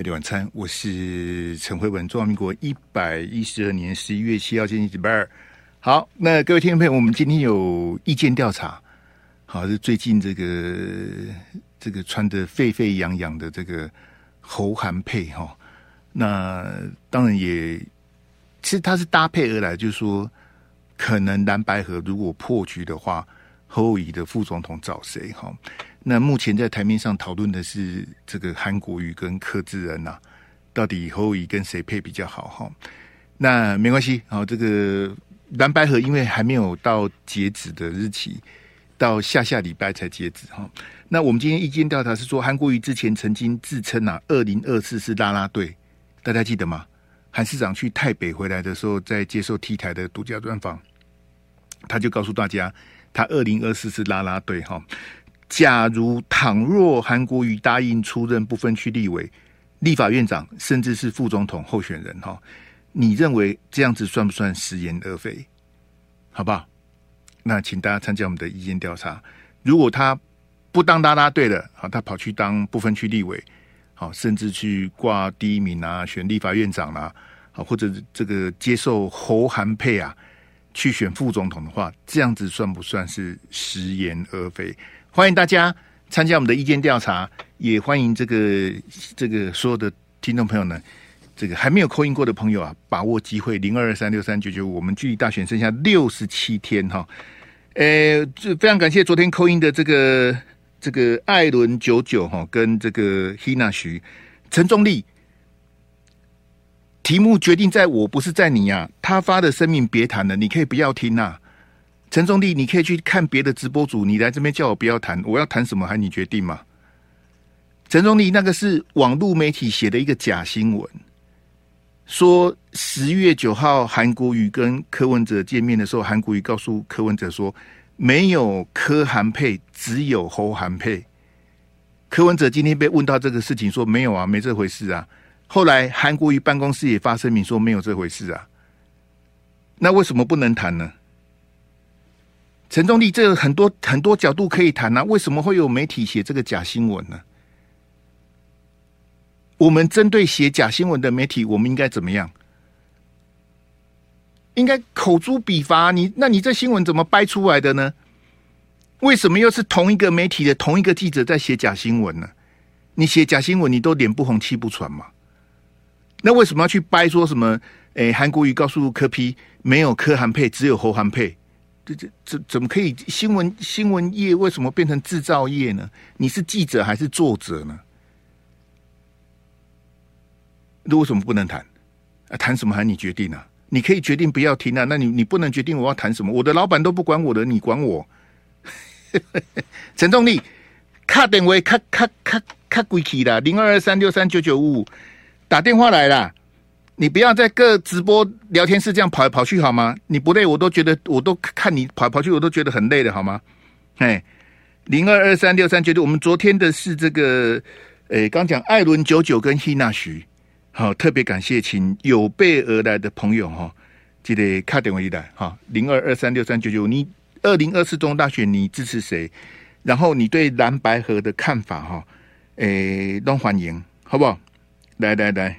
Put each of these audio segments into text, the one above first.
费力晚餐，我是陈慧文，中华民国一百一十二年十一月七号，星期几二。好，那各位听众朋友，我们今天有意见调查，好，是最近这个这个穿得沸沸扬扬的这个侯韩配哈，那当然也其实它是搭配而来，就是说可能蓝白合如果破局的话，侯友的副总统找谁哈？那目前在台面上讨论的是这个韩国瑜跟柯志恩呐、啊，到底侯友宜跟谁配比较好哈？那没关系，好，这个蓝白河因为还没有到截止的日期，到下下礼拜才截止哈。那我们今天意见调查是说，韩国瑜之前曾经自称啊，二零二四是啦啦队，大家记得吗？韩市长去台北回来的时候，在接受 T 台的独家专访，他就告诉大家，他二零二四是啦啦队哈。假如倘若韩国瑜答应出任不分区立委、立法院长，甚至是副总统候选人哈，你认为这样子算不算食言而肥？好不好？那请大家参加我们的意见调查。如果他不当啦啦队了，好，他跑去当不分区立委，好，甚至去挂第一名啊，选立法院长啦，好，或者这个接受侯韩配啊，去选副总统的话，这样子算不算是食言而肥？欢迎大家参加我们的意见调查，也欢迎这个这个所有的听众朋友呢，这个还没有扣音过的朋友啊，把握机会零二二三六三九九，我们距离大选剩下六十七天哈。呃，这非常感谢昨天扣音的这个这个艾伦九九哈，跟这个 Hina 徐陈忠立，题目决定在我不是在你啊，他发的声明别谈了，你可以不要听呐。陈忠立，你可以去看别的直播组，你来这边叫我不要谈，我要谈什么还你决定吗？陈忠立，那个是网络媒体写的一个假新闻，说十月九号韩国瑜跟柯文哲见面的时候，韩国瑜告诉柯文哲说没有柯韩配，只有侯韩配。柯文哲今天被问到这个事情，说没有啊，没这回事啊。后来韩国瑜办公室也发声明说没有这回事啊。那为什么不能谈呢？陈忠立，这个很多很多角度可以谈啊，为什么会有媒体写这个假新闻呢？我们针对写假新闻的媒体，我们应该怎么样？应该口诛笔伐。你那你这新闻怎么掰出来的呢？为什么又是同一个媒体的同一个记者在写假新闻呢？你写假新闻，你都脸不红气不喘嘛？那为什么要去掰说什么？诶，韩国瑜告诉柯批没有柯韩配，只有侯韩配。这这这怎么可以？新闻新闻业为什么变成制造业呢？你是记者还是作者呢？那为什么不能谈？啊，谈什么还你决定啊？你可以决定不要听啊。那你你不能决定我要谈什么？我的老板都不管我的，你管我？陈忠立，卡电话卡卡卡卡贵气啦，零二二三六三九九五五，打电话来啦。你不要在各直播聊天室这样跑来跑去好吗？你不累，我都觉得，我都看你跑来跑去，我都觉得很累的好吗？哎，零二二三六三九九，我们昨天的是这个，诶，刚讲艾伦九九跟希娜徐，好，特别感谢，请有备而来的朋友哈，记得卡点我一来哈，零二二三六三九九，你二零二四中大选你支持谁？然后你对蓝白合的看法哈，诶，都欢迎，好不好？来来来。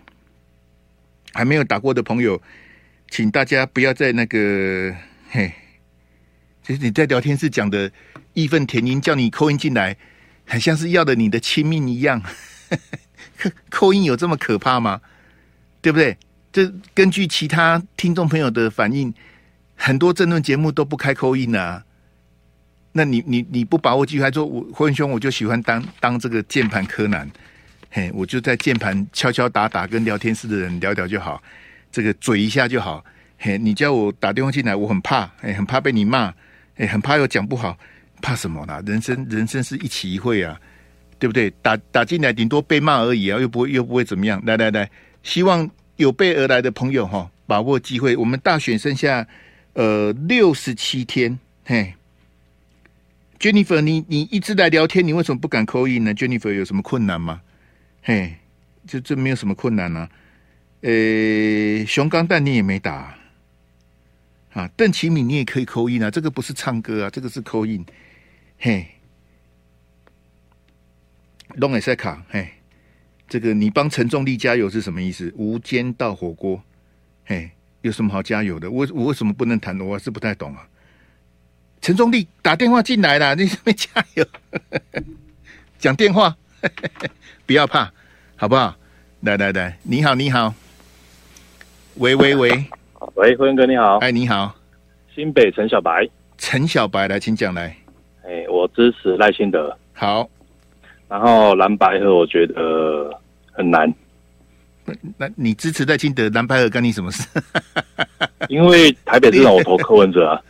还没有打过的朋友，请大家不要在那个嘿，其实你在聊天室讲的义愤填膺，叫你扣音进来，很像是要的你的亲命一样。扣音有这么可怕吗？对不对？这根据其他听众朋友的反应，很多政论节目都不开扣音啊。那你你你不把握机会，还说我霍文兄，我就喜欢当当这个键盘柯南。嘿，我就在键盘敲敲打打，跟聊天室的人聊聊就好，这个嘴一下就好。嘿，你叫我打电话进来，我很怕，哎，很怕被你骂，哎，很怕又讲不好，怕什么呢？人生人生是一期一会啊，对不对？打打进来顶多被骂而已啊，又不会又不会怎么样。来来来，希望有备而来的朋友哈，把握机会。我们大选剩下呃六十七天，嘿，Jennifer，你你一直来聊天，你为什么不敢扣音呢？Jennifer 有什么困难吗？嘿，这这没有什么困难啊。呃，熊钢蛋你也没打啊。邓启敏你也可以扣印啊，这个不是唱歌啊，这个是扣印。嘿，龙尾赛卡，嘿，这个你帮陈仲立加油是什么意思？无间道火锅，嘿，有什么好加油的？我我为什么不能谈？我是不太懂啊。陈仲立打电话进来了，你准备加油？讲电话，不要怕，好不好？来来来，你好，你好，喂喂喂，喂，辉文哥你好，哎，你好，新北陈小白，陈小白来，请讲来。哎，我支持赖清德。好，然后蓝白合我觉得很难。那你支持赖清德，蓝白合干你什么事？因为台北市长我投柯文哲啊。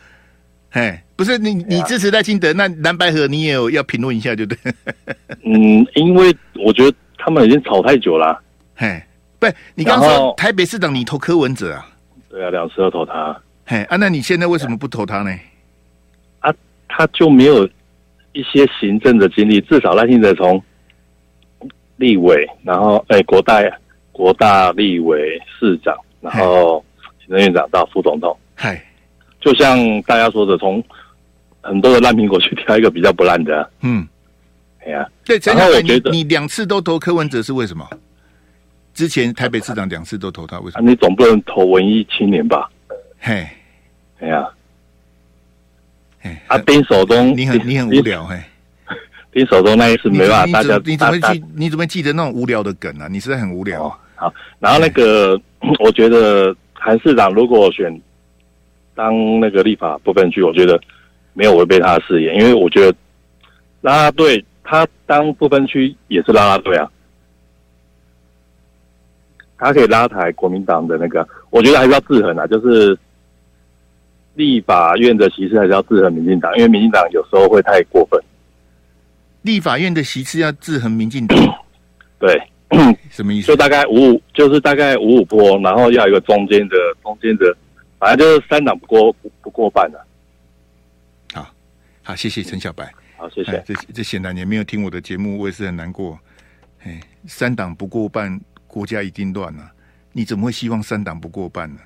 哎，不是你，你支持赖清德，那蓝白合你也有要评论一下，对不对？嗯，因为我觉得他们已经吵太久了、啊。嘿，不，你刚刚说台北市长你投柯文哲啊？对啊，两次都投他。嘿啊，那你现在为什么不投他呢？啊，他就没有一些行政的经历，至少赖清德从立委，然后哎，国大国大立委市长，然后行政院长到副总统。嗨。就像大家说的，从很多的烂苹果去挑一个比较不烂的、啊。嗯，哎呀，对，然后我觉得你两次都投柯文哲是为什么？之前台北市长两次都投他，为什么？你总不能投文艺青年吧？嘿，哎呀，哎，啊，丁守中，你很你很无聊，嘿，丁守中那一次没办法，大家你怎么记？你怎么记得那种无聊的梗啊？你实在很无聊。好，然后那个，我觉得韩市长如果选。当那个立法不分区，我觉得没有违背他的誓言，因为我觉得拉拉队他当不分区也是拉拉队啊，他可以拉抬国民党的那个，我觉得还是要制衡啊，就是立法院的席次还是要制衡民进党，因为民进党有时候会太过分。立法院的席次要制衡民进党，对，什么意思？就大概五五，就是大概五五波，然后要一个中间的中间的。反正就是三党不过不，不过半了。好，好，谢谢陈小白。好，谢谢。这这显然也没有听我的节目，我也是很难过。哎，三党不过半，国家已经乱了。你怎么会希望三党不过半呢？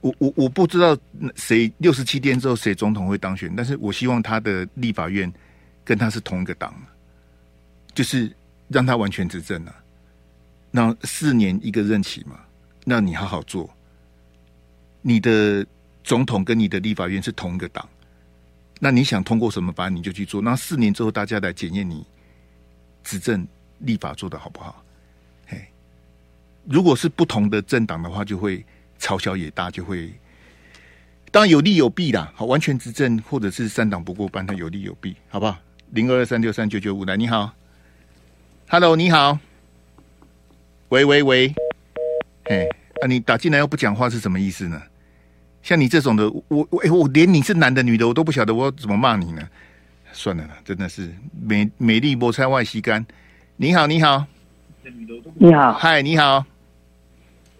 我我我不知道谁六十七天之后谁总统会当选，但是我希望他的立法院跟他是同一个党，就是让他完全执政啊。那四年一个任期嘛，那你好好做。你的总统跟你的立法院是同一个党，那你想通过什么法案你就去做。那四年之后大家来检验你执政立法做的好不好？嘿，如果是不同的政党的话，就会嘲小也大，就会当然有利有弊啦。好，完全执政或者是三党不过半，它有利有弊，好不好？零二二三六三九九五来，你好，Hello，你好，喂喂喂，嘿，啊，你打进来又不讲话是什么意思呢？像你这种的，我我我连你是男的女的我都不晓得，我怎么骂你呢？算了啦，真的是美美丽菠菜外吸干。你好，你好，你好，嗨，你好，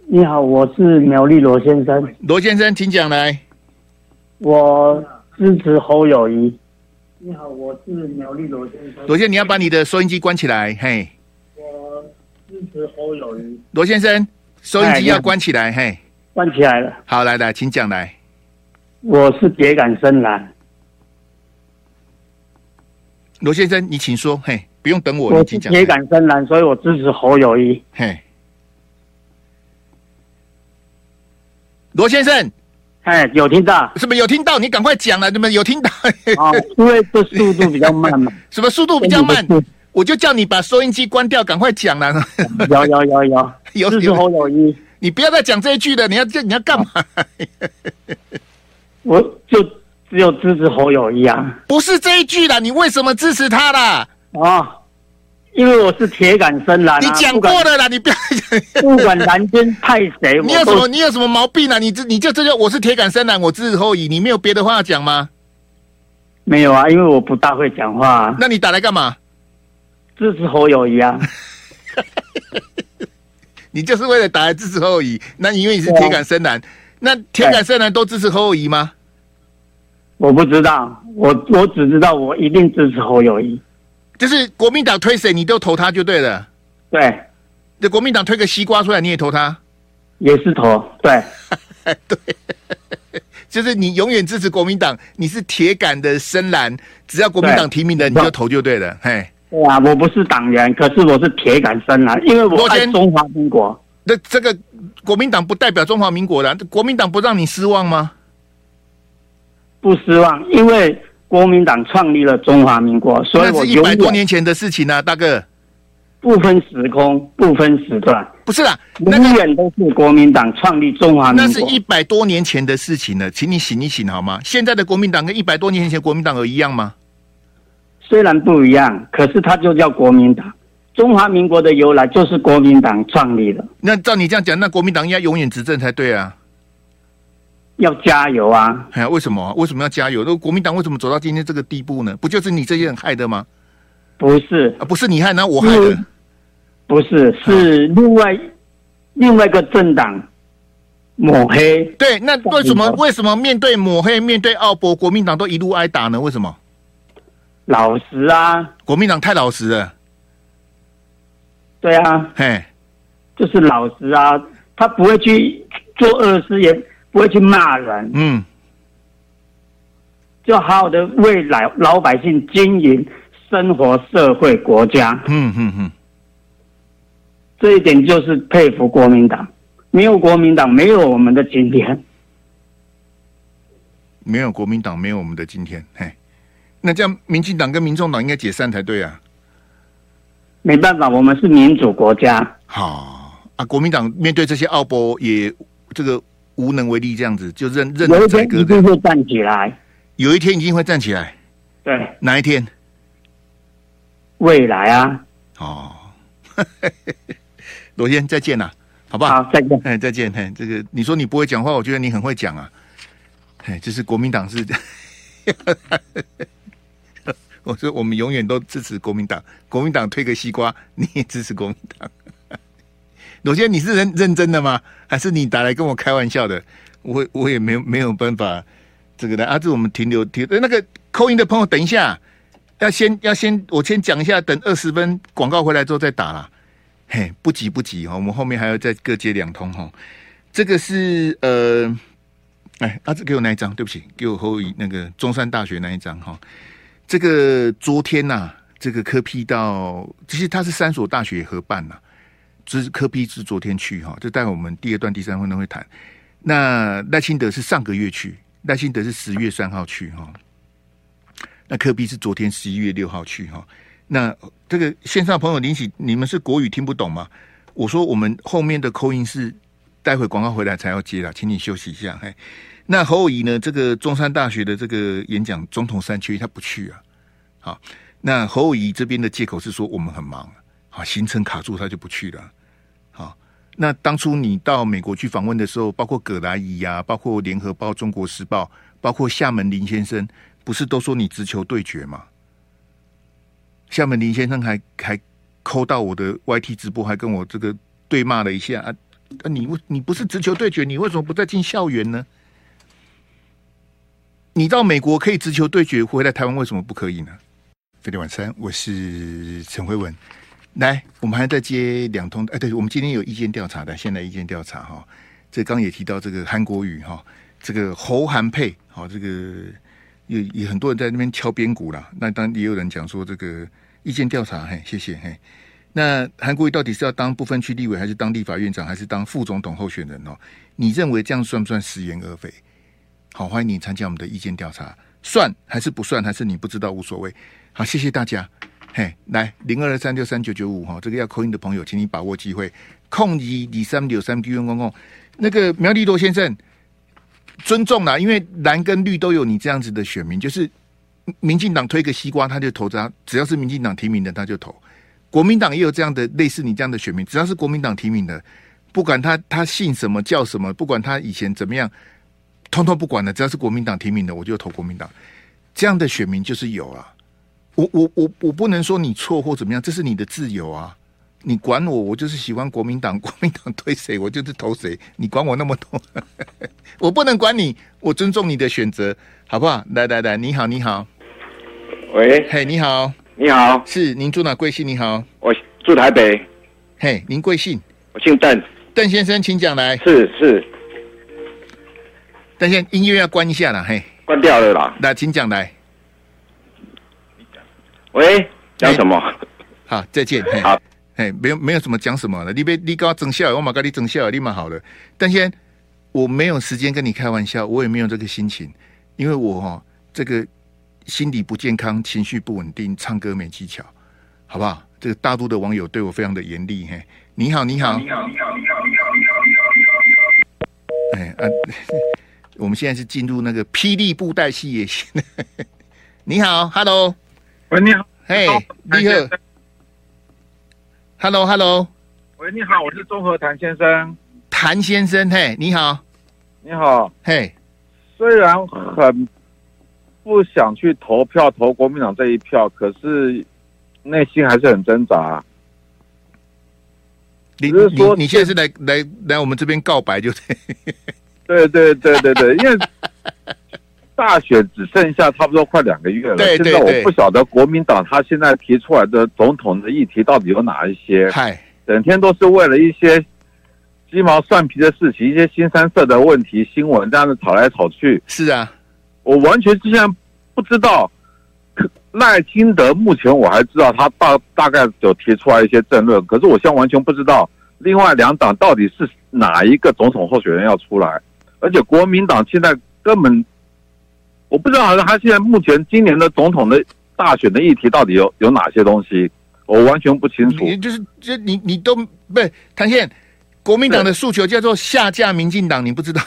你好，我是苗栗罗先生。罗先生，请讲来。我支持侯友谊。你好，我是苗栗罗先生。罗先生，你要把你的收音机关起来。嘿，我支持侯友谊。罗先生，收音机要关起来。嘿。关起来了。好，来来，请讲来。我是铁杆深蓝。罗先生，你请说。嘿，不用等我。我是铁杆深蓝，所以我支持侯友谊。嘿，罗先生，哎，有听到？是不是有听到？你赶快讲了，你们有听到？啊，因为这速度比较慢嘛。什么速度比较慢？我就叫你把收音机关掉，赶快讲了。有有有有，有 支持侯友宜。你不要再讲这一句了，你要这你要干嘛？我就只有支持侯友谊啊，不是这一句啦，你为什么支持他啦？哦，因为我是铁杆深蓝、啊。你讲过了啦，你不要讲。不管蓝天派谁，你有什么你有什么毛病啊？你这你就这就我是铁杆深蓝，我支持侯友宜，你没有别的话要讲吗？没有啊，因为我不大会讲话、啊。那你打来干嘛？支持侯友谊啊。你就是为了打来支持侯友谊？那因为你是铁杆深蓝，那铁杆深蓝都支持侯友谊吗？我不知道，我我只知道我一定支持侯友谊。就是国民党推谁，你都投他就对了。对，这国民党推个西瓜出来，你也投他？也是投。对，对，就是你永远支持国民党，你是铁杆的深蓝，只要国民党提名的，你就投就对了。嘿。对啊，我不是党员，可是我是铁杆深蓝，因为我爱中华民国。那这个国民党不代表中华民国的，国民党不让你失望吗？不失望，因为国民党创立了中华民国，所以我一百多年前的事情啊，大哥。不分时空，不分时段，不是啦，永远都是国民党创立中华民国。那是一百多年前的事情了，请你醒一醒好吗？现在的国民党跟一百多年前国民党有一样吗？虽然不一样，可是它就叫国民党。中华民国的由来就是国民党创立的。那照你这样讲，那国民党应该永远执政才对啊！要加油啊！哎呀，为什么？为什么要加油？那国民党为什么走到今天这个地步呢？不就是你这些人害的吗？不是啊，不是你害，那我害的。不是，是另外另外一个政党抹黑。对，那为什么为什么面对抹黑、面对奥博，国民党都一路挨打呢？为什么？老实啊，国民党太老实了。对啊，嘿，就是老实啊，他不会去做恶事，也不会去骂人。嗯，就好好的为老老百姓经营生活、社会、国家。嗯嗯嗯。这一点就是佩服国民党，没有国民党，没有我们的今天。没有国民党，没有我们的今天。嘿，那这样，民进党跟民众党应该解散才对啊。没办法，我们是民主国家。好啊，国民党面对这些奥博也这个无能为力，这样子就认认。有一天一定会站起来。有一天一定会站起来。对，哪一天？未来啊。哦。罗先，再见了，好不好？好，再见。哎，再见。嘿，这个你说你不会讲话，我觉得你很会讲啊。哎，这是国民党是，我说我们永远都支持国民党。国民党推个西瓜，你也支持国民党。罗先，你是认认真的吗？还是你打来跟我开玩笑的？我我也没有没有办法这个的啊。这我们停留停那个扣音的朋友，等一下，要先要先我先讲一下，等二十分广告回来之后再打啦。嘿，不急不急哈，我们后面还要再各接两通哈。这个是呃，哎，阿、啊、志给我那一张，对不起，给我后一那个中山大学那一张哈。这个昨天呐、啊，这个柯 P 到，其实他是三所大学合办呐、啊，就是柯 P 是昨天去哈，就待会我们第二段、第三段都会谈。那赖清德是上个月去，赖清德是十月三号去哈，那柯 P 是昨天十一月六号去哈。那这个线上朋友林喜，你们是国语听不懂吗？我说我们后面的扣音是待会广告回来才要接啦，请你休息一下。嘿，那侯友宜呢？这个中山大学的这个演讲，总统山区他不去啊。好，那侯友宜这边的借口是说我们很忙，好，行程卡住他就不去了。好，那当初你到美国去访问的时候，包括葛莱仪呀，包括联合报、中国时报，包括厦门林先生，不是都说你直球对决吗？厦门林先生还还扣到我的 YT 直播，还跟我这个对骂了一下啊！你为你不是直球对决，你为什么不再进校园呢？你到美国可以直球对决，回来台湾为什么不可以呢？飞碟晚餐，我是陈慧文。来，我们还在接两通。哎，对，我们今天有意见调查的，现在意见调查哈。这刚也提到这个韩国瑜哈，这个侯韩配，好，这个有有很多人在那边敲边鼓了。那当然也有人讲说这个。意见调查，嘿，谢谢，嘿。那韩国瑜到底是要当不分区立委，还是当立法院长，还是当副总统候选人哦？你认为这样算不算食言而肥？好，欢迎你参加我们的意见调查，算还是不算？还是你不知道无所谓？好，谢谢大家，嘿，来零二二三六三九九五哈，这个要扣音的朋友，请你把握机会，控一二三六三 Q 用公共那个苗立多先生，尊重啦，因为蓝跟绿都有你这样子的选民，就是。民进党推个西瓜，他就投他；只要是民进党提名的，他就投。国民党也有这样的类似你这样的选民，只要是国民党提名的，不管他他姓什么叫什么，不管他以前怎么样，通通不管的，只要是国民党提名的，我就投国民党。这样的选民就是有啊。我我我我不能说你错或怎么样，这是你的自由啊。你管我，我就是喜欢国民党，国民党推谁我就是投谁，你管我那么多？我不能管你，我尊重你的选择，好不好？来来来，你好，你好。喂，嘿，你好，你好，是您住哪贵姓？你好，我住台北。嘿，您贵姓？我姓邓，邓先生，请讲来。是是，邓先生，音乐要关一下了，嘿，关掉了啦。那，请讲来。喂，讲什么？好，再见。好，哎，没有没有什么讲什么了。你别你跟我争笑，我马跟你整笑，立马好了。但先我没有时间跟你开玩笑，我也没有这个心情，因为我哈这个心理不健康，情绪不稳定，唱歌没技巧，好不好？这个大陆的网友对我非常的严厉。嘿，你好，你好，你好，你好，你好，你好，你好。哎啊，我们现在是进入那个霹雳布袋戏也行。你好，Hello，喂，你好，嘿，你好，Hello，Hello，喂，你好，我是综合谭先生，谭先生，嘿，你好，你好，嘿，虽然很不想去投票投国民党这一票，可是内心还是很挣扎。你是说你，你现在是来来来我们这边告白就对？对对对对对，因为。大选只剩下差不多快两个月了，对对对，现在我不晓得国民党他现在提出来的总统的议题到底有哪一些？嗨，整天都是为了一些鸡毛蒜皮的事情，一些新三色的问题新闻这样子吵来吵去。是啊，我完全之前不知道赖清德，目前我还知道他大大概有提出来一些政论，可是我现在完全不知道另外两党到底是哪一个总统候选人要出来，而且国民党现在根本。我不知道，他现在目前今年的总统的大选的议题到底有有哪些东西，我完全不清楚。你就是，就你你都不是谭宪，国民党的诉求叫做下架民进党，你不知道？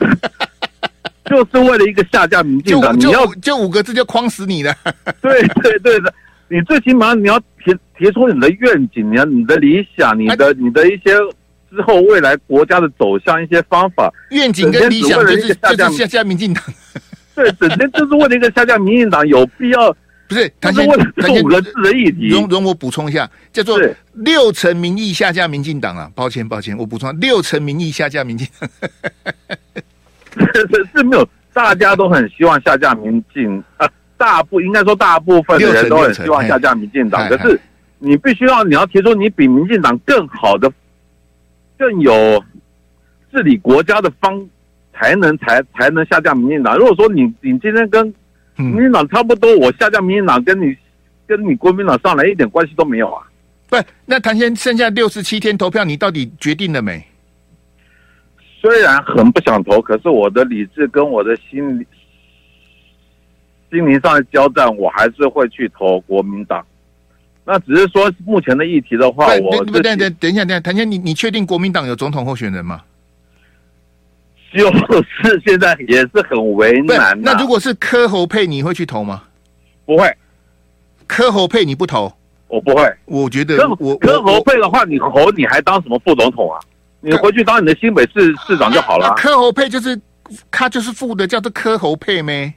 就是为了一个下架民进党，你要就五个字就框死你了。对对对的，你最起码你要提提出你的愿景，你要你的理想，你的你的一些之后未来国家的走向一些方法，愿景跟理想就是就是下架民进党。对，整天就是为了一个下降民进党，有必要？不是，他是为了这五个字的议题。容容我补充一下，叫做六成民意下降民进党啊！抱歉，抱歉，我补充，六成民意下降民进党。是是没有，大家都很希望下架民进啊，大部应该说大部分的人都很希望下架民进党。可是你必须要，你要提出你比民进党更好的、更有治理国家的方。才能才才能下架民进党。如果说你你今天跟民进党差不多，我下架民进党，跟你跟你国民党上来一点关系都没有啊。不，那谭先剩下六十七天投票，你到底决定了没？虽然很不想投，可是我的理智跟我的心理心灵上的交战，我还是会去投国民党。那只是说目前的议题的话，我不等等等一下，等一下，谭先，你你确定国民党有总统候选人吗？就是现在也是很为难。那如果是柯侯佩，你会去投吗？不会。柯侯配你不投？我不会。我觉得我柯侯配的话，你侯你还当什么副总统啊？你回去当你的新北市市长就好了。柯侯配就是他就是副的，叫做柯侯配咩？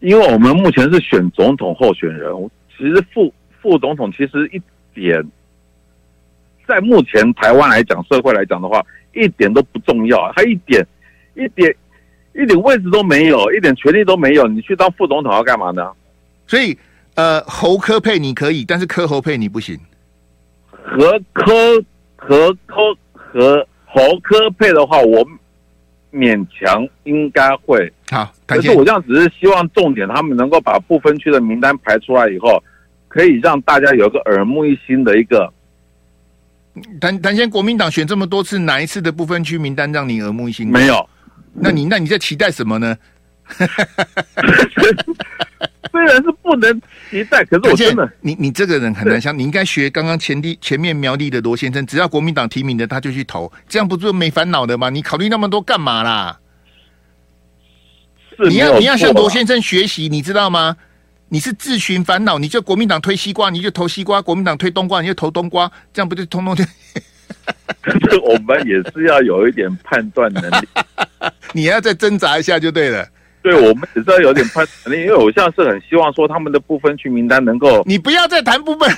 因为我们目前是选总统候选人，其实副副总统其实一点，在目前台湾来讲，社会来讲的话，一点都不重要，他一点。一点一点位置都没有，一点权利都没有，你去当副总统要干嘛呢？所以，呃，侯科配你可以，但是柯侯配你不行。和柯和柯和侯科配的话，我勉强应该会。好，可是我这样只是希望重点，他们能够把不分区的名单排出来以后，可以让大家有个耳目一新的一个。谭谭先，国民党选这么多次，哪一次的不分区名单让你耳目一新？没有。那你那你在期待什么呢？虽然是不能期待，可是我真的，你你这个人很难相，你应该学刚刚前地前面苗栗的罗先生，只要国民党提名的他就去投，这样不就没烦恼的吗？你考虑那么多干嘛啦？你要你要向罗先生学习，你知道吗？你是自寻烦恼，你就国民党推西瓜，你就投西瓜；国民党推冬瓜，你就投冬瓜，这样不就通通就？可是我们也是要有一点判断能力，你要再挣扎一下就对了。对，我们也是要有点判断能力，因为我像是很希望说他们的不分区名单能够。你不要再谈部分，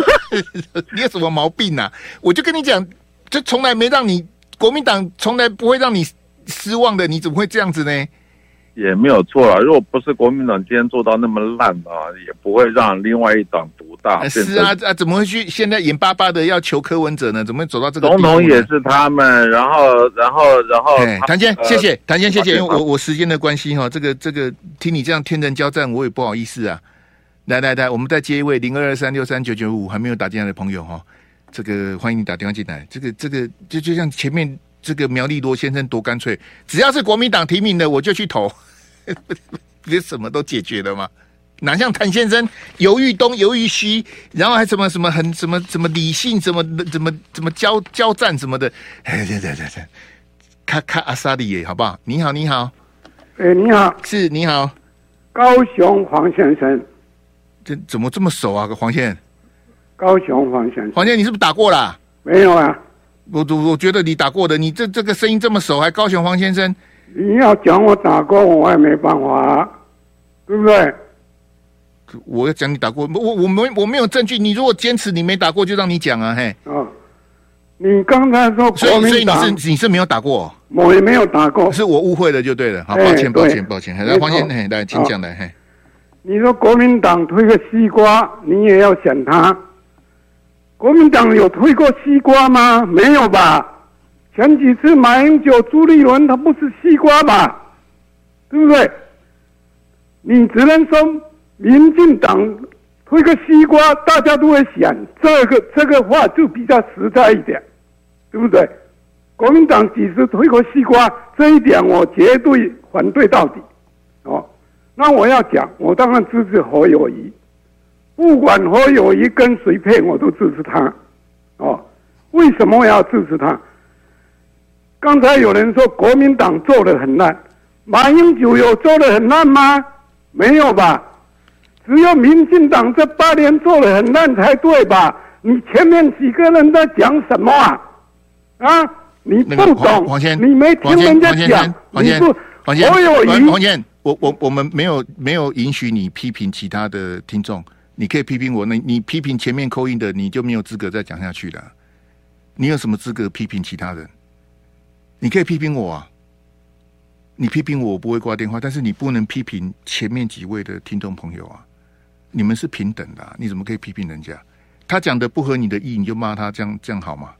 你有什么毛病啊？我就跟你讲，就从来没让你国民党从来不会让你失望的，你怎么会这样子呢？也没有错了，如果不是国民党今天做到那么烂啊，也不会让另外一党独大。是啊，啊，怎么会去现在眼巴巴的要求柯文哲呢？怎么会走到这个？总统也是他们，然后，然后，然后，谭坚，谢谢，谭坚，谢谢。因为我我时间的关系哈，这个这个听你这样天人交战，我也不好意思啊。来来来，我们再接一位零二二三六三九九五还没有打进来的朋友哈，这个欢迎你打电话进来。这个这个就就像前面这个苗立多先生多干脆，只要是国民党提名的我就去投，不是什么都解决了吗？哪像谭先生犹豫东犹豫西，然后还什么什么很什么什么理性什么怎么怎么交交战什么的，哎对对对对，卡卡阿萨里耶，好不好？你好你好，哎你好，是你好，高雄黄先生。这怎么这么熟啊？黄先生，高雄黄先生，黄先生，你是不是打过了、啊？没有啊，我我我觉得你打过的，你这这个声音这么熟，还高雄黄先生？你要讲我打过，我也没办法，对不对？我要讲你打过，我我没我没有证据。你如果坚持你没打过，就让你讲啊，嘿。哦，你刚才说国民党，所以你是你是没有打过，我也没有打过，是我误会了就对了。好，抱歉抱歉抱歉。来，黄先生，来，请讲来，嘿。你说国民党推个西瓜，你也要选他？国民党有推过西瓜吗？没有吧？前几次马英九、朱立伦，他不是西瓜吧？对不对？你只能说民进党推个西瓜，大家都会想这个这个话就比较实在一点，对不对？国民党几时推过西瓜？这一点我绝对反对到底，哦。那我要讲，我当然支持侯友谊，不管侯友宜跟谁配，我都支持他。哦，为什么我要支持他？刚才有人说国民党做的很烂，马英九有做的很烂吗？没有吧？只有民进党这八年做的很烂才对吧？你前面几个人在讲什么啊？啊，你不懂，你没听人家讲，你不侯友宜。我我我们没有没有允许你批评其他的听众，你可以批评我，那你批评前面扣印的，你就没有资格再讲下去了。你有什么资格批评其他人？你可以批评我啊，你批评我，我不会挂电话，但是你不能批评前面几位的听众朋友啊。你们是平等的，你怎么可以批评人家？他讲的不合你的意，你就骂他，这样这样好吗？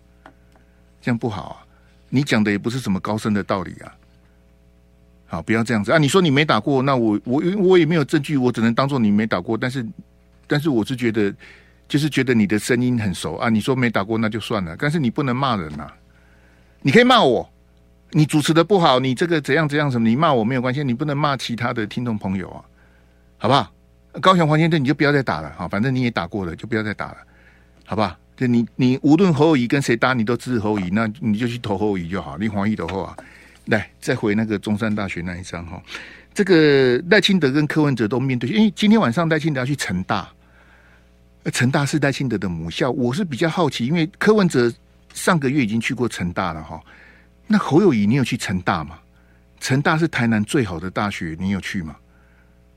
这样不好啊！你讲的也不是什么高深的道理啊。好，不要这样子啊！你说你没打过，那我我我也没有证据，我只能当做你没打过。但是，但是我是觉得，就是觉得你的声音很熟啊。你说没打过那就算了，但是你不能骂人呐、啊。你可以骂我，你主持的不好，你这个怎样怎样什么，你骂我没有关系，你不能骂其他的听众朋友啊，好不好？高雄黄先生，你就不要再打了，哈，反正你也打过了，就不要再打了，好不好？就你你无论侯友谊跟谁打，你都支持侯友谊，那你就去投侯友谊就好，你黄义的话。来，再回那个中山大学那一张哈，这个赖清德跟柯文哲都面对，因为今天晚上赖清德要去成大，成大是戴清德的母校，我是比较好奇，因为柯文哲上个月已经去过成大了哈，那侯友谊你有去成大吗？成大是台南最好的大学，你有去吗？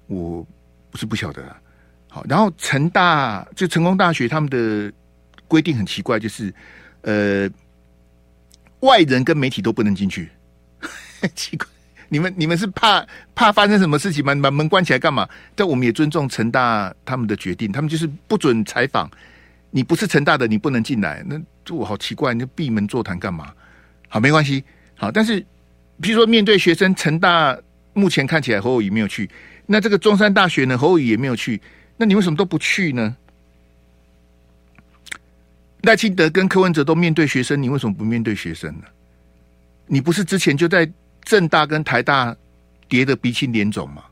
我不是不晓得啊，好，然后成大就成功大学他们的规定很奇怪，就是呃，外人跟媒体都不能进去。奇怪，你们你们是怕怕发生什么事情吗？把门关起来干嘛？但我们也尊重成大他们的决定，他们就是不准采访。你不是成大的，你不能进来。那就我好奇怪，你就闭门座谈干嘛？好，没关系。好，但是譬如说面对学生，成大目前看起来侯友宜没有去，那这个中山大学呢，侯友宜也没有去。那你为什么都不去呢？赖清德跟柯文哲都面对学生，你为什么不面对学生呢？你不是之前就在？政大跟台大跌得鼻青脸肿嘛，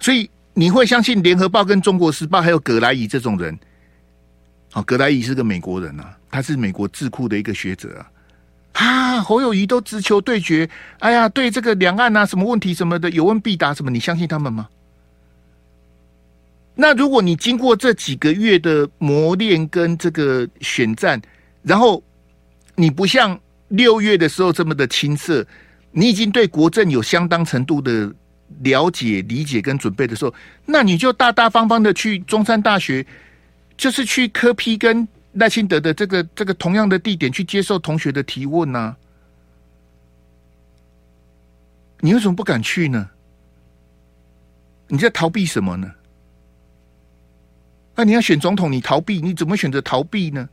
所以你会相信联合报跟中国时报还有葛莱仪这种人？哦，葛莱仪是个美国人啊，他是美国智库的一个学者啊。啊，侯友宜都直球对决，哎呀，对这个两岸啊什么问题什么的有问必答什么，你相信他们吗？那如果你经过这几个月的磨练跟这个选战，然后你不像。六月的时候这么的青涩，你已经对国政有相当程度的了解、理解跟准备的时候，那你就大大方方的去中山大学，就是去柯 P 跟赖清德的这个这个同样的地点去接受同学的提问呢、你为什么不敢去呢？你在逃避什么呢？那你要选总统，你逃避，你怎么选择逃避呢？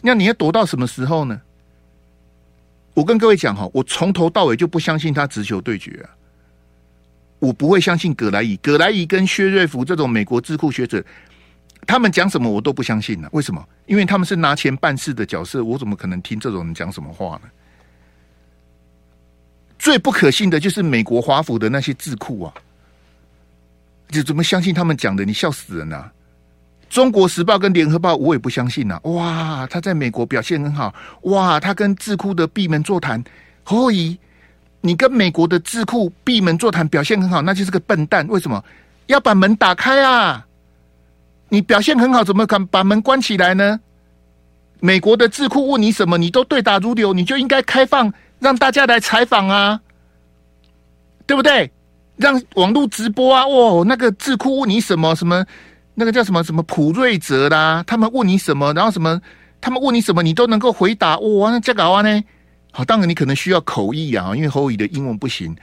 那你要躲到什么时候呢？我跟各位讲哈，我从头到尾就不相信他直球对决啊！我不会相信葛莱仪、葛莱仪跟薛瑞福这种美国智库学者，他们讲什么我都不相信呢？为什么？因为他们是拿钱办事的角色，我怎么可能听这种人讲什么话呢？最不可信的就是美国华府的那些智库啊，就怎么相信他们讲的？你笑死人啊！中国时报跟联合报我也不相信呐、哇，他在美国表现很好，哇，他跟智库的闭门座谈，侯友你跟美国的智库闭门座谈表现很好，那就是个笨蛋。为什么要把门打开啊？你表现很好，怎么敢把门关起来呢？美国的智库问你什么，你都对答如流，你就应该开放让大家来采访啊，对不对？让网络直播啊！哇，那个智库问你什么什么，那个叫什么什么普瑞泽啦，他们问你什么，然后什么，他们问你什么，你都能够回答。哇，那这个啊呢？好，当然你可能需要口译啊，因为侯友宜的英文不行，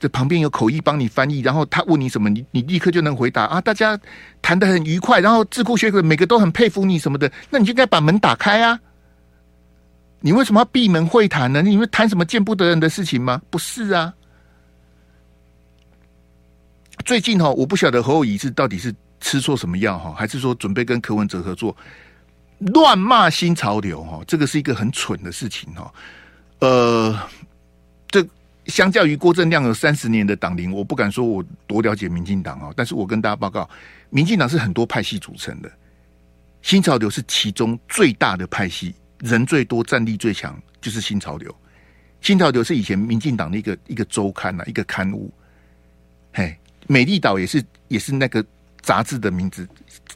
这旁边有口译帮你翻译，然后他问你什么，你你立刻就能回答啊。大家谈得很愉快，然后智库学者每个都很佩服你什么的，那你就应该把门打开啊。你为什么要闭门会谈呢？你们谈什么见不得人的事情吗？不是啊。最近哈，我不晓得侯友宜是到底是吃错什么药哈，还是说准备跟柯文哲合作，乱骂新潮流哈，这个是一个很蠢的事情哈。呃，这相较于郭正亮有三十年的党龄，我不敢说我多了解民进党啊，但是我跟大家报告，民进党是很多派系组成的，新潮流是其中最大的派系，人最多、战力最强，就是新潮流。新潮流是以前民进党的一个一个周刊呐，一个刊物。嘿，美丽岛也是也是那个杂志的名字，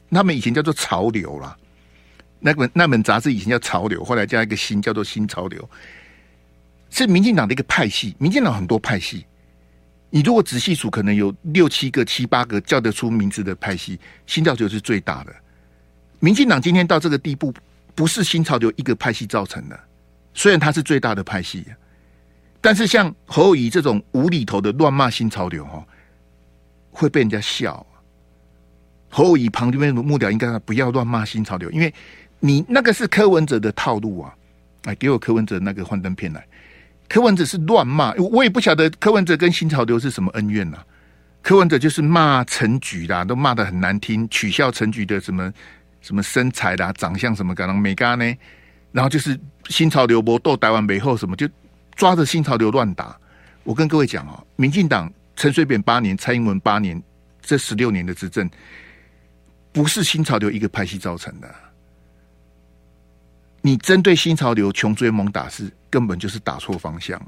他们以前叫做潮流啦，那本那本杂志以前叫潮流，后来加一个新，叫做新潮流。是民进党的一个派系，民进党很多派系，你如果仔细数，可能有六七个、七八个叫得出名字的派系，新潮流是最大的。民进党今天到这个地步，不是新潮流一个派系造成的，虽然它是最大的派系，但是像侯友宜这种无厘头的乱骂新潮流，哈，会被人家笑。侯友宜旁边的幕僚应该不要乱骂新潮流，因为你那个是柯文哲的套路啊！来，给我柯文哲那个幻灯片来。柯文哲是乱骂，我也不晓得柯文哲跟新潮流是什么恩怨呐、啊。柯文哲就是骂陈菊啦，都骂得很难听，取笑陈菊的什么什么身材啦、长相什么可能没干呢。然后就是新潮流搏斗台湾背后什么，就抓着新潮流乱打。我跟各位讲哦，民进党陈水扁八年，蔡英文八年，这十六年的执政，不是新潮流一个派系造成的。你针对新潮流穷追猛打是根本就是打错方向，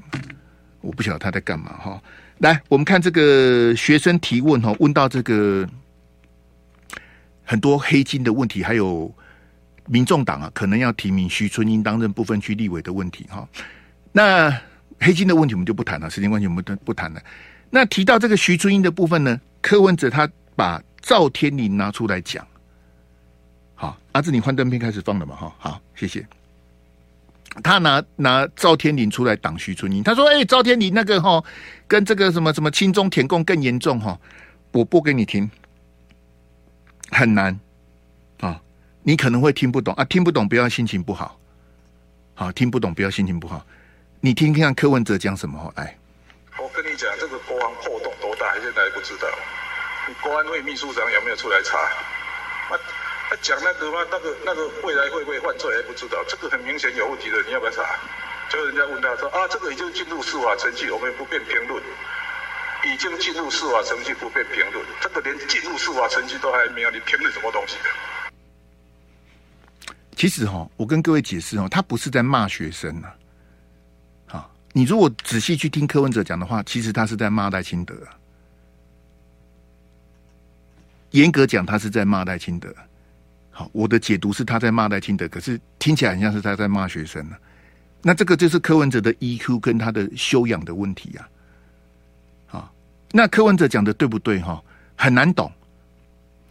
我不晓得他在干嘛哈。来，我们看这个学生提问哈，问到这个很多黑金的问题，还有民众党啊可能要提名徐春英担任部分区立委的问题哈。那黑金的问题我们就不谈了，时间关系我们都不谈了。那提到这个徐春英的部分呢，柯文哲他把赵天林拿出来讲。好，阿志，你幻灯片开始放了嘛？哈，好，谢谢。他拿拿赵天林出来挡徐春英，他说：“哎、赵天林那个哈，跟这个什么什么亲中舔共更严重哈。”我播给你听，很难啊，你可能会听不懂啊，听不懂不要心情不好，好，听不懂不要心情不好，你听听看柯文哲讲什么？来，我跟你讲，这个国王破洞多大，现在还不知道。国安会秘书长有没有出来查？他讲那个吗？那个那个未来会不会犯罪还不知道，这个很明显有问题的，你要不要查？就人家问他说啊，这个已经进入司法程序，我们不便评论。已经进入司法程序，不便评论。这个连进入司法程序都还没有，你评论什么东西？其实哈，我跟各位解释哦，他不是在骂学生呐。好，你如果仔细去听柯文哲讲的话，其实他是在骂赖清德。严格讲，他是在骂赖清德。好，我的解读是他在骂赖清德，可是听起来很像是他在骂学生呢。那这个就是柯文哲的 EQ 跟他的修养的问题呀。好，那柯文哲讲的对不对？哈，很难懂。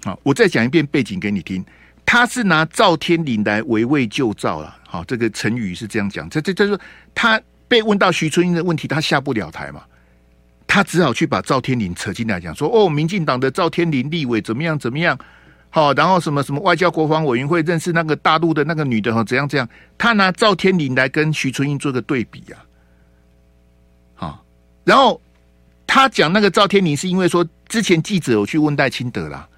好，我再讲一遍背景给你听。他是拿赵天麟来围魏救赵了。好，这个成语是这样讲。这这这说他被问到徐春英的问题，他下不了台嘛，他只好去把赵天麟扯进来讲，说哦，民进党的赵天麟立委怎么样怎么样。好，然后什么什么外交国防委员会认识那个大陆的那个女的哈，怎样怎样？他拿赵天麟来跟徐春英做个对比呀、啊。好，然后他讲那个赵天麟是因为说之前记者有去问赖清德啦，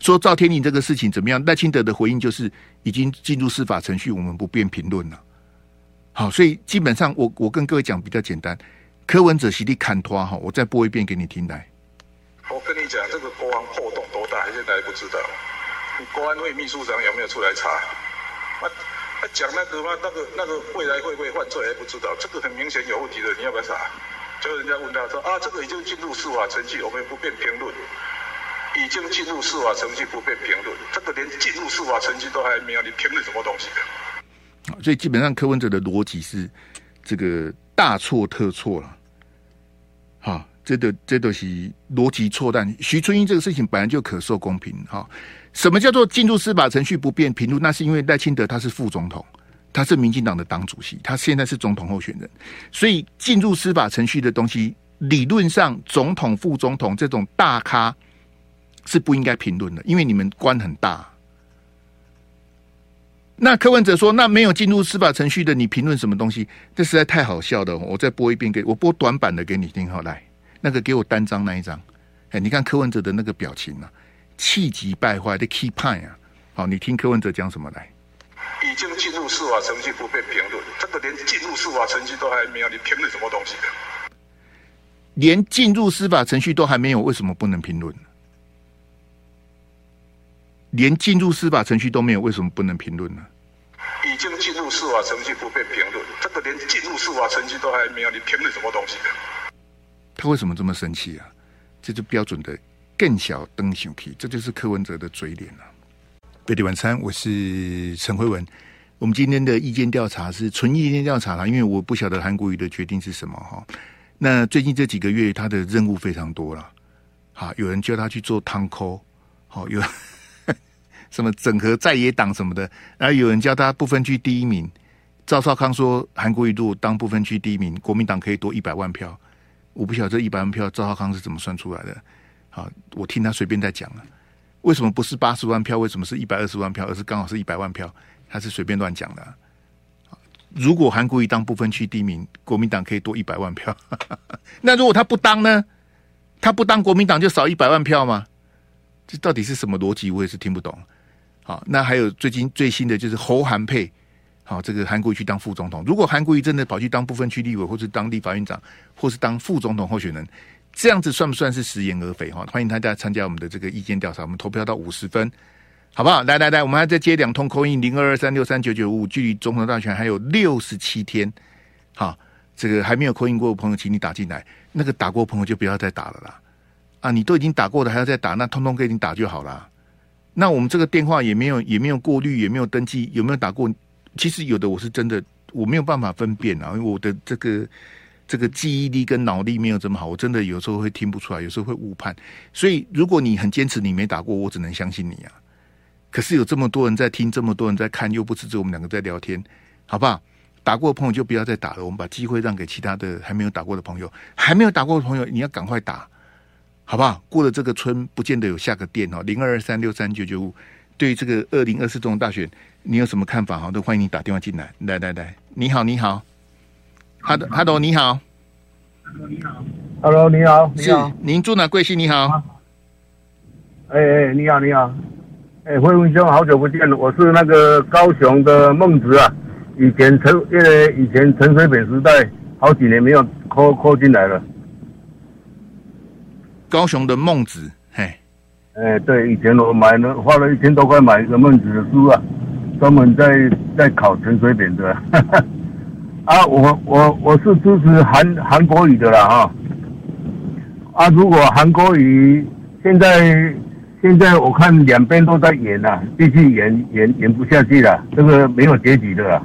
说赵天麟这个事情怎么样？赖清德的回应就是已经进入司法程序，我们不便评论了。好，所以基本上我我跟各位讲比较简单，柯文哲席地砍拖哈，我再播一遍给你听来。我跟你讲，这个国安破洞多大，现在还不知道。你国安会秘书长有没有出来查？啊，啊讲那个嘛？那个那个未来会不会犯罪还不知道，这个很明显有问题的，你要不要查？就人家问他说啊，这个已经进入司法程序，我们不便评论。已经进入司法程序，不便评论。这个连进入司法程序都还没有，你评论什么东西的？所以基本上柯文哲的逻辑是这个大错特错了。好。这都这都是逻辑错乱。徐春英这个事情本来就可受公平。哈，什么叫做进入司法程序不便评论？那是因为赖清德他是副总统，他是民进党的党主席，他现在是总统候选人，所以进入司法程序的东西，理论上总统、副总统这种大咖是不应该评论的，因为你们官很大。那柯文哲说，那没有进入司法程序的，你评论什么东西？这实在太好笑了。我再播一遍给我播短版的给你听，好来。那个给我单张那一张，哎，你看柯文哲的那个表情啊，气急败坏的 key point 啊，好，你听柯文哲讲什么来？已经进入司法程序不被评论，这个连进入司法程序都还没有，你评论什么东西？连进入司法程序都还没有，为什么不能评论？连进入司法程序都没有，为什么不能评论呢？已经进入司法程序不被评论，这个连进入司法程序都还没有，你评论什么东西？他为什么这么生气啊？这就标准的更小灯熊皮，这就是柯文哲的嘴脸了、啊。贝蒂晚餐，我是陈慧文。我们今天的意见调查是纯意见调查啦，因为我不晓得韩国瑜的决定是什么哈。那最近这几个月，他的任务非常多了。好，有人叫他去做汤扣，好有什么整合在野党什么的，然后有人叫他不分区第一名。赵少康说，韩国瑜如果当不分区第一名，国民党可以多一百万票。我不晓得这一百万票赵少康是怎么算出来的。好，我听他随便在讲了。为什么不是八十万票？为什么是一百二十万票？而是刚好是一百万票？他是随便乱讲的。如果韩国瑜当不分区第一名，国民党可以多一百万票。那如果他不当呢？他不当，国民党就少一百万票吗？这到底是什么逻辑？我也是听不懂。好，那还有最近最新的就是侯韩配。好，这个韩国瑜去当副总统。如果韩国瑜真的跑去当部分区立委，或是当立法院长，或是当副总统候选人，这样子算不算是食言而肥？哈，欢迎大家参加我们的这个意见调查。我们投票到五十分，好不好？来来来，我们还再接两通 call in 零二二三六三九九五，距离总统大选还有六十七天。好，这个还没有 call in 过的朋友，请你打进来。那个打过朋友就不要再打了啦。啊，你都已经打过的，还要再打，那通通给你打就好了。那我们这个电话也没有也没有过滤，也没有登记，有没有打过？其实有的我是真的我没有办法分辨啊，因为我的这个这个记忆力跟脑力没有这么好，我真的有时候会听不出来，有时候会误判。所以如果你很坚持你没打过，我只能相信你啊。可是有这么多人在听，这么多人在看，又不是只有我们两个在聊天，好不好？打过的朋友就不要再打了，我们把机会让给其他的还没有打过的朋友，还没有打过的朋友你要赶快打，好不好？过了这个村不见得有下个店哦，零二二三六三九九五。对于这个二零二四总统大选，你有什么看法？哈，都欢迎你打电话进来。来来来，你好，你好，哈喽哈喽，你好，你好，哈喽你好，你好，是您住哪？贵姓？你好，哎哎，你好你好，哎，慧文兄，好久不见了，我是那个高雄的孟子啊，以前陈因为以前陈水扁时代好几年没有 call call 进来了，高雄的孟子，嘿。哎，对，以前我买了，花了一千多块买一个孟子的书啊，专门在在考陈水扁的。啊，我我我是支持韩韩国语的啦哈。啊，如果韩国语现在现在我看两边都在演呐、啊，继续演演演不下去了，这个没有结局的啦。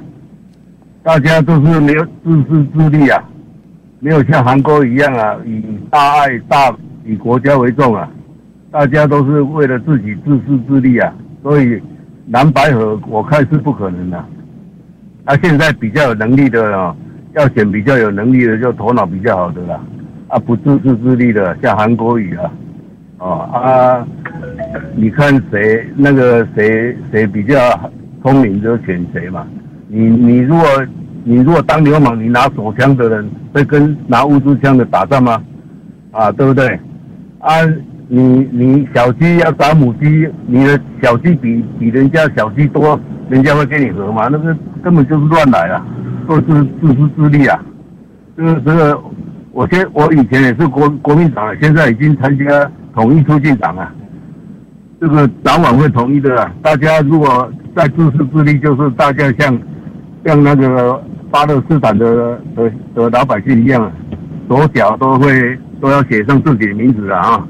大家都是没有自私自利啊，没有像韩国一样啊，以大爱大以国家为重啊。大家都是为了自己自私自利啊，所以蓝白河我看是不可能的。啊，现在比较有能力的啊，要选比较有能力的，就头脑比较好的啦。啊，不自私自利的，像韩国瑜啊，哦啊，你看谁那个谁谁比较聪明就选谁嘛。你你如果你如果当流氓，你拿手枪的人会跟拿物资枪的打仗吗？啊，对不对？啊，你你小鸡要打母鸡，你的小鸡比比人家小鸡多，人家会跟你合吗？那个根本就是乱来啊，都是自私自利啊。这个这个，我先我以前也是国国民党，现在已经参加统一促进党啊。这个早晚会统一的啊。大家如果再自私自利，就是大家像像那个巴勒斯坦的的的老百姓一样，手脚都会。都要写上自己的名字了啊，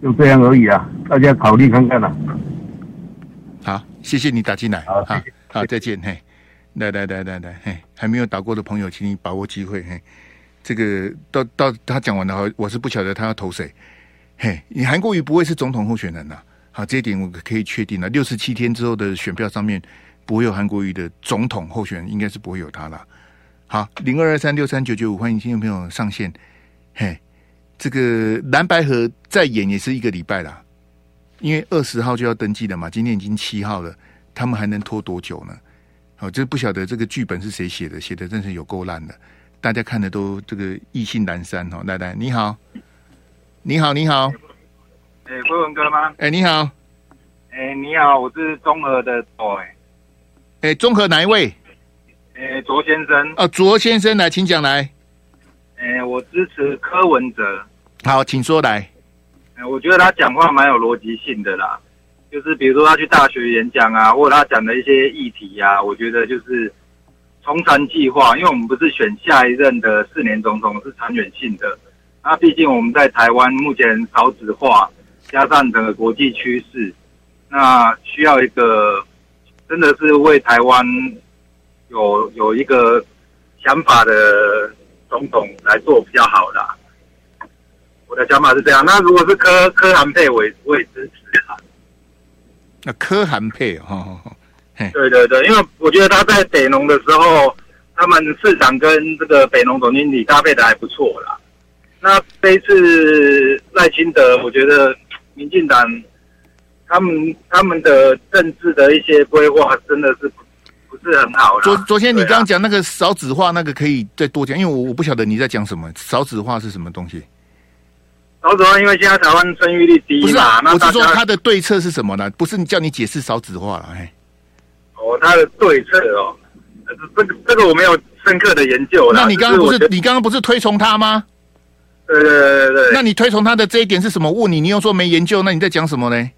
就这样而已啊，大家考虑看看了。好，谢谢你打进来。好，好，好，再见。嘿，来来来来来，嘿，还没有打过的朋友，请你把握机会。嘿，这个到到他讲完的话，我是不晓得他要投谁。嘿，你韩国瑜不会是总统候选人呐？好，这一点我可以确定了。六十七天之后的选票上面不会有韩国瑜的总统候选人，应该是不会有他了。好，零二二三六三九九五，欢迎听众朋友上线。嘿。这个蓝白河再演也是一个礼拜啦，因为二十号就要登记了嘛，今天已经七号了，他们还能拖多久呢？好，这不晓得这个剧本是谁写的，写的真是有够烂的，大家看的都这个意兴阑珊哦。奶奶，你好，你好，你好，哎，辉文哥吗？哎，你好，哎，你好，我是中和的哦，哎，中和哪一位？哎，卓先生。哦，卓先生来，请讲来。哎，我支持柯文哲。好，请说来。我觉得他讲话蛮有逻辑性的啦，就是比如说他去大学演讲啊，或者他讲的一些议题啊，我觉得就是从长计划，因为我们不是选下一任的四年总统，是长远性的。那毕竟我们在台湾目前少子化，加上整个国际趋势，那需要一个真的是为台湾有有一个想法的总统来做比较好啦。我的想法是这样，那如果是柯柯韩配，我也我也支持他。那柯韩配哈、哦，对对对，因为我觉得他在北农的时候，他们市长跟这个北农总经理搭配的还不错啦。那这一次赖清德，我觉得民进党他们他们的政治的一些规划真的是不是很好啦。昨昨天你刚刚讲那个少子化，那个可以再多讲，因为我我不晓得你在讲什么，少子化是什么东西。少子化，因为现在台湾生育率低嘛，不是啊，那我是说他的对策是什么呢？不是你叫你解释少子化了，哎。哦，他的对策哦，这个这个我没有深刻的研究。那你刚刚不是，是你刚刚不是推崇他吗？对对对对。那你推崇他的这一点是什么？问你，你又说没研究，那你在讲什么呢？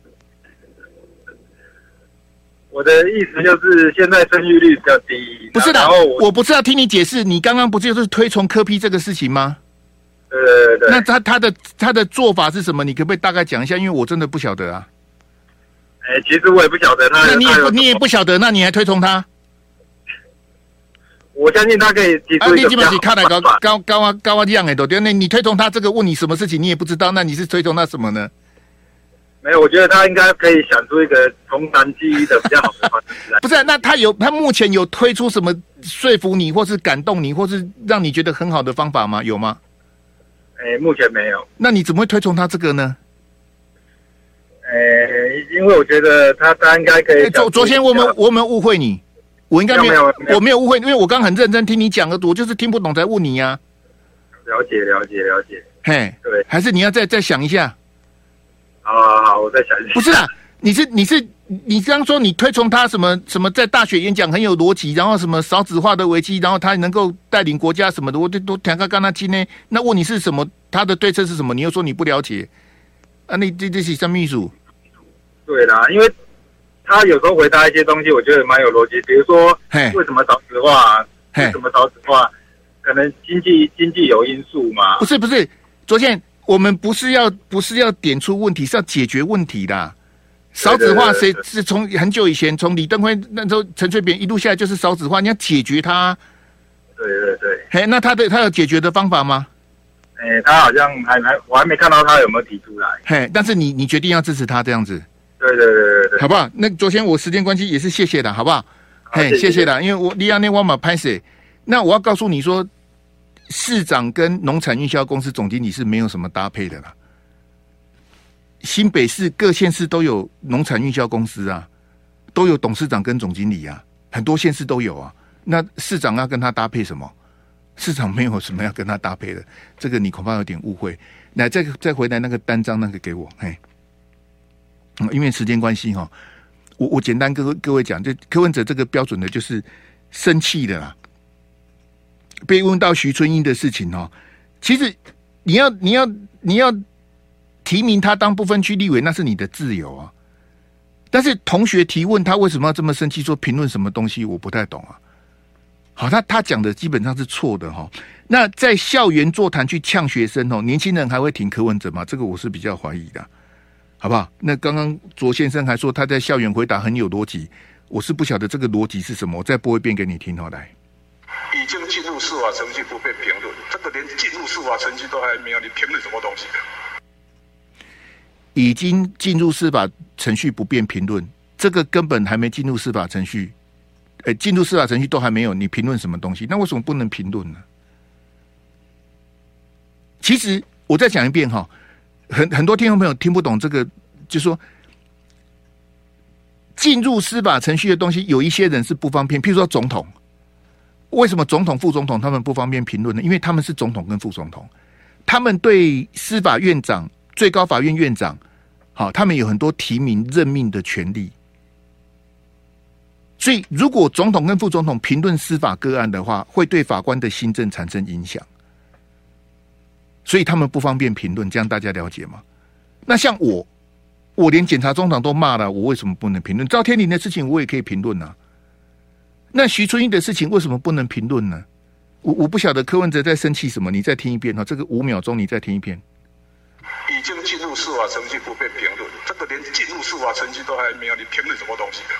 我的意思就是，现在生育率比较低。不是的，我不是要听你解释，你刚刚不就是推崇柯 P 这个事情吗？对对对，那他他的他的做法是什么？你可不可以大概讲一下？因为我真的不晓得啊。哎，其实我也不晓得他。那你也不你也不晓得，那你还推崇他？我相信他可以提出一个比较好的办法。高高高啊高啊这样哎，都对。那你推崇他这个问你什么事情你也不知道，那你是推崇他什么呢？没有，我觉得他应该可以想出一个从长计议的比较好的方式来。不是，那他有他目前有推出什么说服你，或是感动你，或是让你觉得很好的方法吗？有吗？哎、欸，目前没有。那你怎么会推崇他这个呢？哎、欸，因为我觉得他他应该可以。昨昨天我们我们误会你，我应该没有，我没有误会，因为我刚很认真听你讲的，我就是听不懂才问你呀、啊。了解了解了解。嘿，对，还是你要再再想一下。好好好，我再想一下。不是啊，你是你是你刚刚说你推崇他什么什么在大学演讲很有逻辑，然后什么少子化的危机，然后他能够带领国家什么的，我都都听他刚刚听呢。那问你是什么？他的对策是什么？你又说你不了解啊？你这这是什么秘书？对啦，因为他有时候回答一些东西，我觉得蛮有逻辑。比如说，为什么少子化？为什么少子化？可能经济经济有因素嘛？不是不是，昨天我们不是要不是要点出问题，是要解决问题的。少子化谁是从很久以前，从李登辉那时候陈水扁一路下来就是少子化，你要解决它。对对对。嘿，那他的他有解决的方法吗？哎、欸，他好像还还我还没看到他有没有提出来。嘿，但是你你决定要支持他这样子。对对对对对，好不好？那昨天我时间关系也是谢谢的，好不好？好嘿，谢谢的，因为我利亚内瓦马拍摄。那我要告诉你说，市长跟农产运销公司总经理是没有什么搭配的啦。新北市各县市都有农产运销公司啊，都有董事长跟总经理啊，很多县市都有啊。那市长要跟他搭配什么？市长没有什么要跟他搭配的，这个你恐怕有点误会。来，再再回来那个单张那个给我，嘿，因为时间关系哈，我我简单跟各位讲，就柯文哲这个标准的就是生气的啦。被问到徐春英的事情哦，其实你要你要你要提名他当不分区立委，那是你的自由啊。但是同学提问他为什么要这么生气，说评论什么东西，我不太懂啊。好，他他讲的基本上是错的哈。那在校园座谈去呛学生哦，年轻人还会挺柯文哲吗？这个我是比较怀疑的，好不好？那刚刚卓先生还说他在校园回答很有逻辑，我是不晓得这个逻辑是什么，我再播一遍给你听好来。已经进入司法程序不被评论，这个连进入司法程序都还没有，你评论什么东西？已经进入司法程序不便评论，这个根本还没进入司法程序，呃，进入司法程序都还没有，你评论什么东西？那为什么不能评论呢？其实我再讲一遍哈，很很多听众朋友听不懂这个，就是说进入司法程序的东西，有一些人是不方便，譬如说总统，为什么总统、副总统他们不方便评论呢？因为他们是总统跟副总统，他们对司法院长、最高法院院长，好，他们有很多提名任命的权利，所以如果总统跟副总统评论司法个案的话，会对法官的新政产生影响。所以他们不方便评论，这样大家了解吗？那像我，我连检察总长都骂了，我为什么不能评论？赵天林的事情我也可以评论啊。那徐春英的事情为什么不能评论呢？我我不晓得柯文哲在生气什么，你再听一遍哈，这个五秒钟你再听一遍。已经进入司法程序不被评论，这个连进入司法程序都还没有，你评论什么东西的？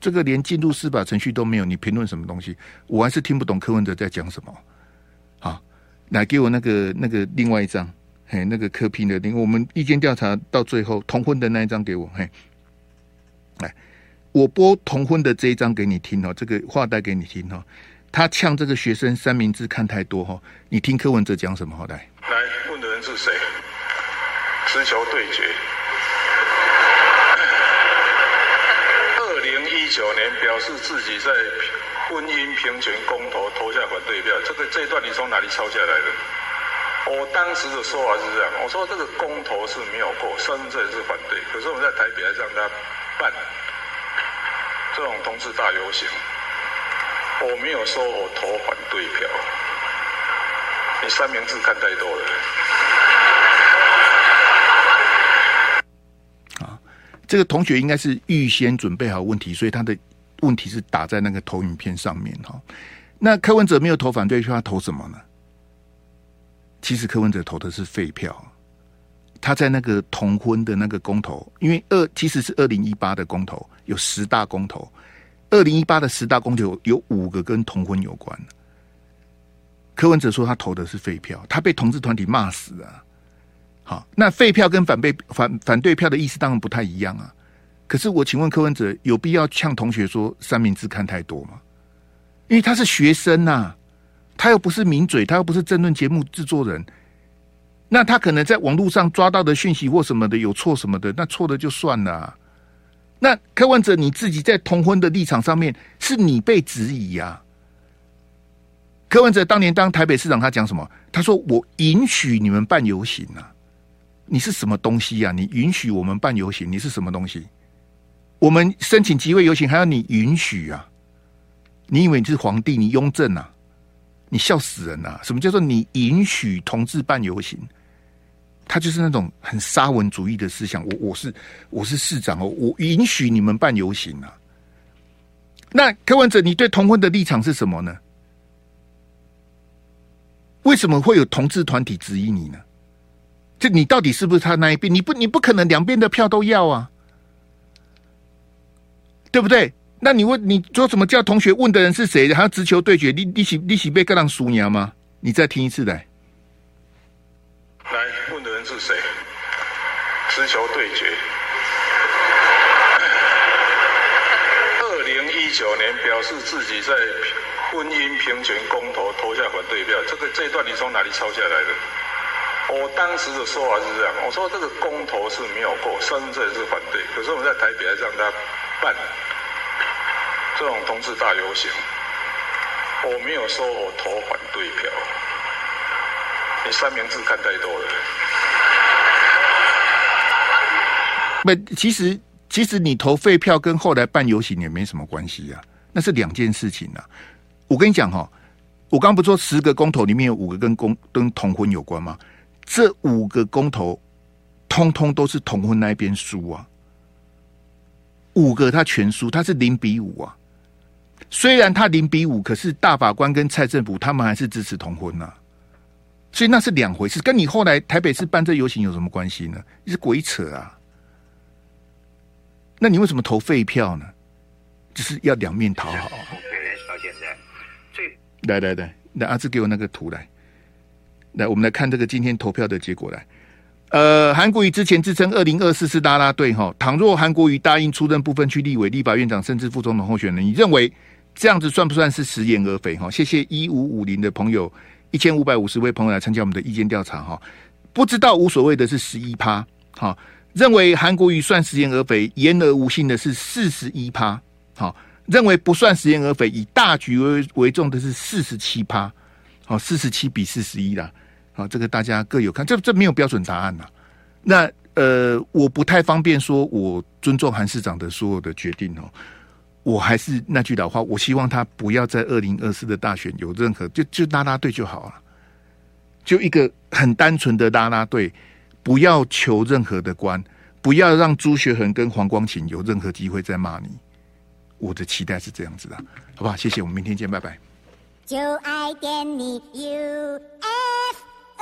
这个连进入司法程序都没有，你评论什么东西？我还是听不懂柯文哲在讲什么。好。来给我那个那个另外一张，嘿，那个柯 P 的，另我们意见调查到最后同婚的那一张给我，嘿，来，我播同婚的这一张给你听哦，这个话带给你听哦，他呛这个学生三明治看太多哈，你听柯文哲讲什么？好来，来人是谁？直球对决。二零一九年表示自己在。婚姻平权公投投下反对票，这个这一段你从哪里抄下来的？我当时的说法是这样，我说这个公投是没有过，深圳是反对，可是我在台北还让他办这种同志大游行，我没有说我投反对票，你三明治看太多了。啊，这个同学应该是预先准备好问题，所以他的。问题是打在那个投影片上面哈，那柯文哲没有投反对票，他投什么呢？其实柯文哲投的是废票，他在那个同婚的那个公投，因为二其实是二零一八的公投，有十大公投，二零一八的十大公投有五个跟同婚有关。柯文哲说他投的是废票，他被同志团体骂死啊！好，那废票跟反对反反对票的意思当然不太一样啊。可是我请问柯文哲有必要呛同学说三明治看太多吗？因为他是学生呐、啊，他又不是名嘴，他又不是争论节目制作人，那他可能在网络上抓到的讯息或什么的有错什么的，那错的就算了、那柯文哲你自己在同婚的立场上面是你被质疑呀、啊？柯文哲当年当台北市长，他讲什么？他说我允许你们办游行啊，你是什么东西呀、啊？你允许我们办游行，你是什么东西？我们申请集会游行还要你允许啊？你以为你是皇帝？你雍正啊？你笑死人啊！什么叫做你允许同志办游行？他就是那种很沙文主义的思想。我我是我是市长哦，我允许你们办游行啊。那柯文哲，你对同婚的立场是什么呢？为什么会有同志团体质疑你呢？这你到底是不是他那一边？你不你不可能两边的票都要啊！对不对？那你问你说什么叫同学问的人是谁？还要直球对决？你你喜你喜被各让输赢吗？你再听一次来。来问的人是谁？直球对决。二零一九年表示自己在婚姻平权公投投下反对票，这个这一段你从哪里抄下来的？我当时的说法是这样，我说这个公投是没有过，身份证是反对，可是我们在台北还让他。办这种同志大游行，我没有说我投反对票，你三明治看太多了。不，其实其实你投废票跟后来办游行也没什么关系啊，那是两件事情啊。我跟你讲哈，我刚不说十个公投里面有五个跟公跟同婚有关吗？这五个公投通通都是同婚那一边输啊，五个他全输，他是零比五啊。虽然他零比五，可是大法官跟蔡政府他们还是支持同婚呐、啊，所以那是两回事，跟你后来台北市办这游行有什么关系呢？你是鬼扯啊！那你为什么投废票呢？就是要两面讨好。来来来，来阿志给我那个图来，来我们来看这个今天投票的结果来。呃，韩国瑜之前自称二零二四是拉拉队哈，倘若韩国瑜答应出任部分区立委、立法院长甚至副总统候选人，你认为这样子算不算是食言而肥哈？谢谢一五五零的朋友，一千五百五十位朋友来参加我们的意见调查哈，不知道无所谓的是十一趴哈。认为韩国瑜算食言而肥，言而无信的是四十一趴。好，认为不算食言而肥，以大局为为重的是四十七趴。好，四十七比四十一啦。啊，这个大家各有看，这这没有标准答案呐。那呃，我不太方便说，我尊重韩市长的所有的决定哦。我还是那句老话，我希望他不要在二零二四的大选有任何，就就拉拉队就好了，就一个很单纯的拉拉队。不要求任何的官，不要让朱学恒跟黄光芹有任何机会再骂你。我的期待是这样子的，好不好？谢谢，我们明天见，拜拜。就爱点你 U F